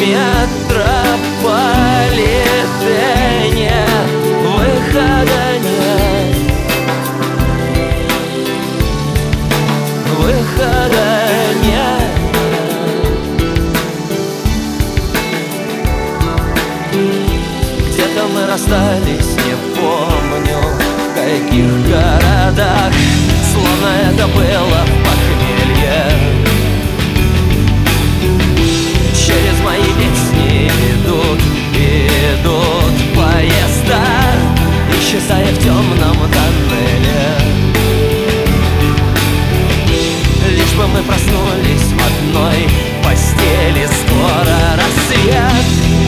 me at исчезая в темном тоннеле. Лишь бы мы проснулись в одной постели Скоро рассвет.